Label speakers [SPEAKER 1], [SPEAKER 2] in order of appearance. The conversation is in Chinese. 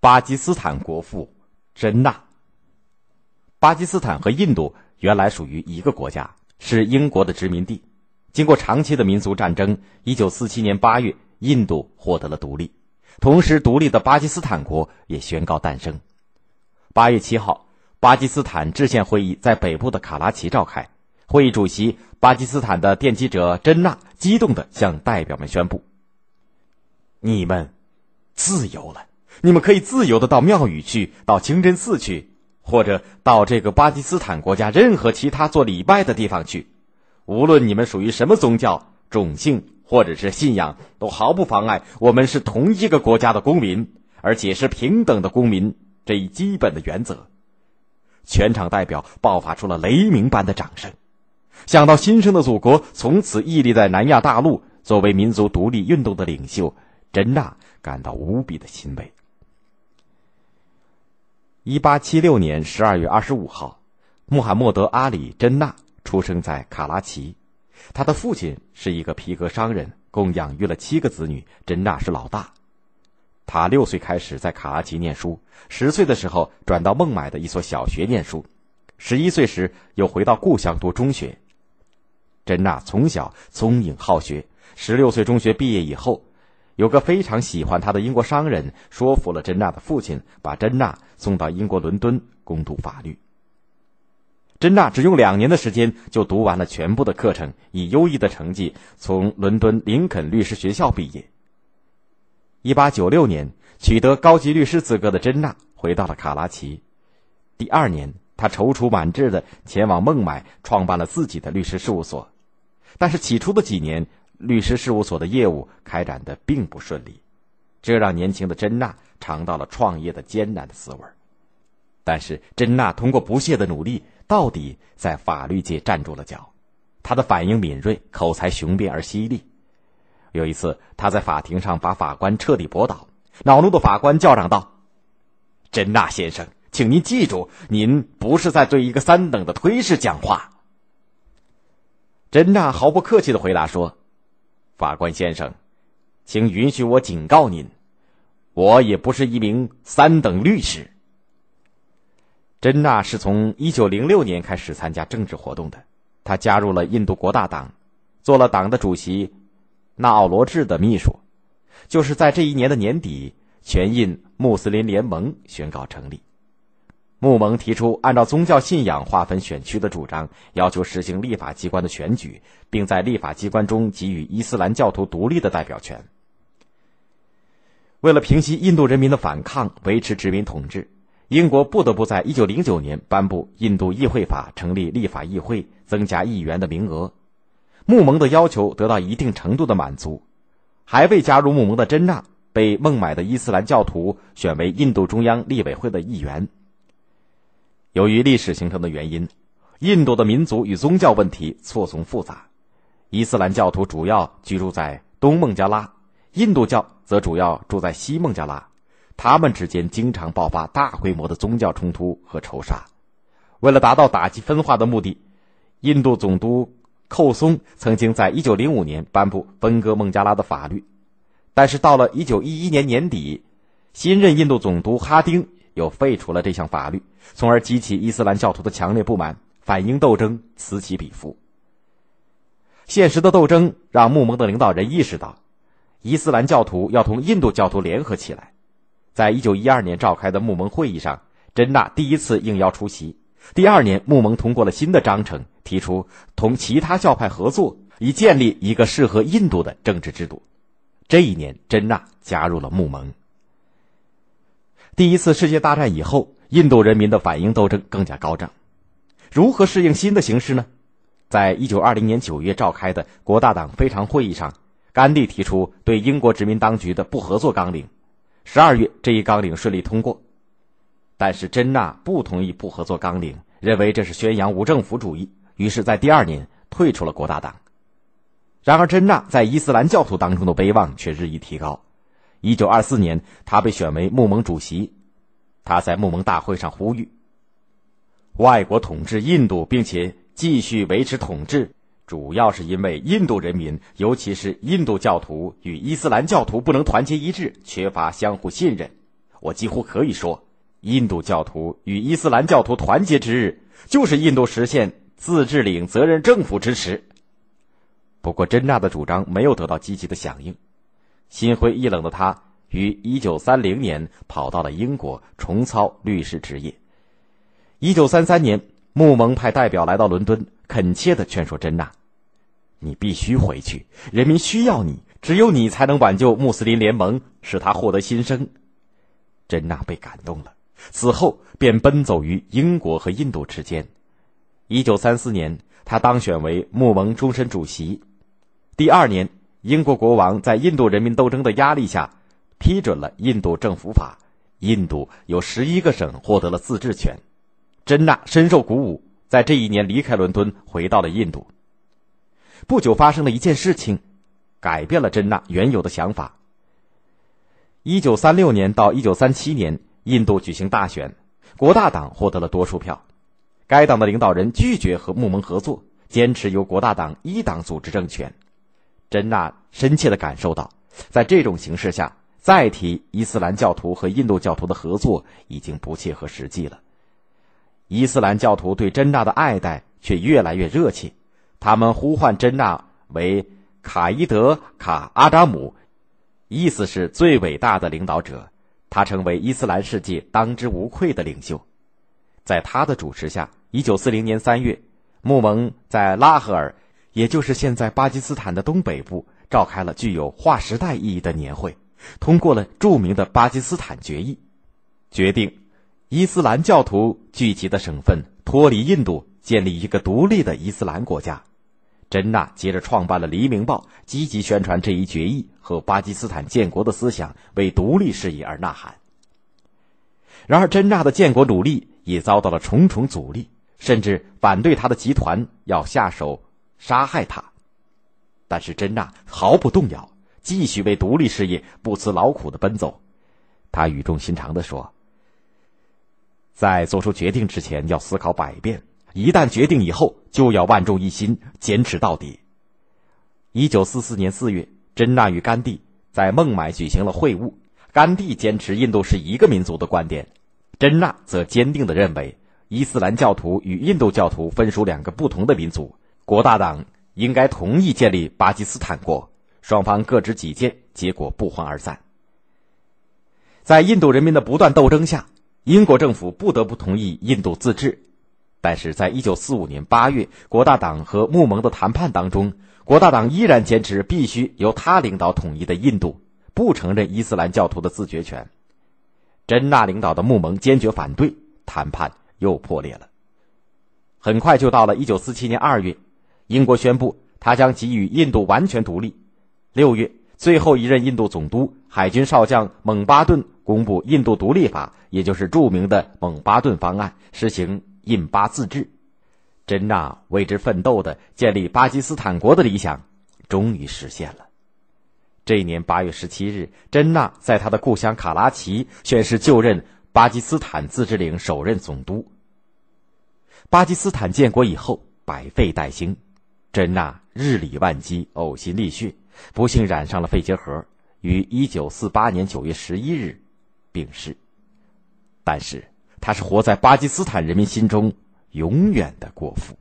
[SPEAKER 1] 巴基斯坦国父真纳。巴基斯坦和印度原来属于一个国家，是英国的殖民地。经过长期的民族战争，一九四七年八月，印度获得了独立，同时独立的巴基斯坦国也宣告诞生。八月七号，巴基斯坦制宪会议在北部的卡拉奇召开，会议主席巴基斯坦的奠基者真纳激动地向代表们宣布：“你们自由了。”你们可以自由的到庙宇去，到清真寺去，或者到这个巴基斯坦国家任何其他做礼拜的地方去。无论你们属于什么宗教、种姓或者是信仰，都毫不妨碍我们是同一个国家的公民，而且是平等的公民这一基本的原则。全场代表爆发出了雷鸣般的掌声。想到新生的祖国从此屹立在南亚大陆，作为民族独立运动的领袖，真纳感到无比的欣慰。一八七六年十二月二十五号，穆罕默德·阿里·真纳出生在卡拉奇。他的父亲是一个皮革商人，共养育了七个子女，真纳是老大。他六岁开始在卡拉奇念书，十岁的时候转到孟买的一所小学念书，十一岁时又回到故乡读中学。真纳从小聪颖好学，十六岁中学毕业以后。有个非常喜欢他的英国商人说服了珍娜的父亲，把珍娜送到英国伦敦攻读法律。珍娜只用两年的时间就读完了全部的课程，以优异的成绩从伦敦林肯律师学校毕业。一八九六年取得高级律师资格的珍娜回到了卡拉奇，第二年他踌躇满志的前往孟买创办了自己的律师事务所，但是起初的几年。律师事务所的业务开展的并不顺利，这让年轻的珍娜尝到了创业的艰难的滋味。但是珍娜通过不懈的努力，到底在法律界站住了脚。她的反应敏锐，口才雄辩而犀利。有一次，他在法庭上把法官彻底驳倒，恼怒的法官叫嚷道：“珍娜先生，请您记住，您不是在对一个三等的推事讲话。”珍娜毫不客气的回答说。法官先生，请允许我警告您，我也不是一名三等律师。珍娜是从一九零六年开始参加政治活动的，他加入了印度国大党，做了党的主席纳奥罗治的秘书。就是在这一年的年底，全印穆斯林联盟宣告成立。穆盟提出按照宗教信仰划分选区的主张，要求实行立法机关的选举，并在立法机关中给予伊斯兰教徒独立的代表权。为了平息印度人民的反抗，维持殖民统治，英国不得不在一九零九年颁布《印度议会法》，成立立法议会，增加议员的名额。穆盟的要求得到一定程度的满足，还未加入穆盟的真纳被孟买的伊斯兰教徒选为印度中央立委会的议员。由于历史形成的原因，印度的民族与宗教问题错综复杂。伊斯兰教徒主要居住在东孟加拉，印度教则主要住在西孟加拉。他们之间经常爆发大规模的宗教冲突和仇杀。为了达到打击分化的目的，印度总督寇松曾经在1905年颁布分割孟加拉的法律。但是到了1911年年底，新任印度总督哈丁。又废除了这项法律，从而激起伊斯兰教徒的强烈不满，反英斗争此起彼伏。现实的斗争让穆盟的领导人意识到，伊斯兰教徒要同印度教徒联合起来。在一九一二年召开的穆盟会议上，真纳第一次应邀出席。第二年，穆盟通过了新的章程，提出同其他教派合作，以建立一个适合印度的政治制度。这一年，真纳加入了穆盟。第一次世界大战以后，印度人民的反英斗争更加高涨。如何适应新的形势呢？在一九二零年九月召开的国大党非常会议上，甘地提出对英国殖民当局的不合作纲领。十二月，这一纲领顺利通过。但是真纳不同意不合作纲领，认为这是宣扬无政府主义，于是，在第二年退出了国大党。然而，真纳在伊斯兰教徒当中的威望却日益提高。一九二四年，他被选为穆盟主席。他在穆盟大会上呼吁：外国统治印度，并且继续维持统治，主要是因为印度人民，尤其是印度教徒与伊斯兰教徒不能团结一致，缺乏相互信任。我几乎可以说，印度教徒与伊斯兰教徒团结之日，就是印度实现自治领责任政府之时。不过，真纳的主张没有得到积极的响应。心灰意冷的他，于一九三零年跑到了英国，重操律师职业。一九三三年，穆蒙派代表来到伦敦，恳切的劝说珍娜：“你必须回去，人民需要你，只有你才能挽救穆斯林联盟，使他获得新生。”珍娜被感动了，此后便奔走于英国和印度之间。一九三四年，他当选为穆蒙终身主席。第二年，英国国王在印度人民斗争的压力下，批准了《印度政府法》，印度有十一个省获得了自治权。真纳深受鼓舞，在这一年离开伦敦，回到了印度。不久发生了一件事情，改变了真纳原有的想法。一九三六年到一九三七年，印度举行大选，国大党获得了多数票。该党的领导人拒绝和穆盟合作，坚持由国大党一党组织政权。真纳深切的感受到，在这种形势下，再提伊斯兰教徒和印度教徒的合作已经不切合实际了。伊斯兰教徒对真纳的爱戴却越来越热切，他们呼唤真纳为卡伊德卡阿扎姆，意思是最伟大的领导者。他成为伊斯兰世界当之无愧的领袖。在他的主持下，一九四零年三月，穆蒙在拉合尔。也就是现在巴基斯坦的东北部，召开了具有划时代意义的年会，通过了著名的巴基斯坦决议，决定伊斯兰教徒聚集的省份脱离印度，建立一个独立的伊斯兰国家。真纳接着创办了《黎明报》，积极宣传这一决议和巴基斯坦建国的思想，为独立事业而呐喊。然而，真纳的建国努力也遭到了重重阻力，甚至反对他的集团要下手。杀害他，但是真纳毫不动摇，继续为独立事业不辞劳苦的奔走。他语重心长的说：“在做出决定之前要思考百遍，一旦决定以后就要万众一心，坚持到底。”一九四四年四月，真纳与甘地在孟买举行了会晤。甘地坚持印度是一个民族的观点，真纳则坚定的认为伊斯兰教徒与印度教徒分属两个不同的民族。国大党应该同意建立巴基斯坦国，双方各执己见，结果不欢而散。在印度人民的不断斗争下，英国政府不得不同意印度自治。但是在一九四五年八月，国大党和穆蒙的谈判当中，国大党依然坚持必须由他领导统一的印度，不承认伊斯兰教徒的自决权。真纳领导的穆蒙坚决反对，谈判又破裂了。很快就到了一九四七年二月。英国宣布，他将给予印度完全独立。六月，最后一任印度总督海军少将蒙巴顿公布印度独立法，也就是著名的蒙巴顿方案，实行印巴自治。真纳为之奋斗的建立巴基斯坦国的理想，终于实现了。这一年八月十七日，真纳在他的故乡卡拉奇宣誓就任巴基斯坦自治领首任总督。巴基斯坦建国以后，百废待兴。珍娜日理万机，呕心沥血，不幸染上了肺结核，于一九四八年九月十一日病逝。但是，他是活在巴基斯坦人民心中永远的国父。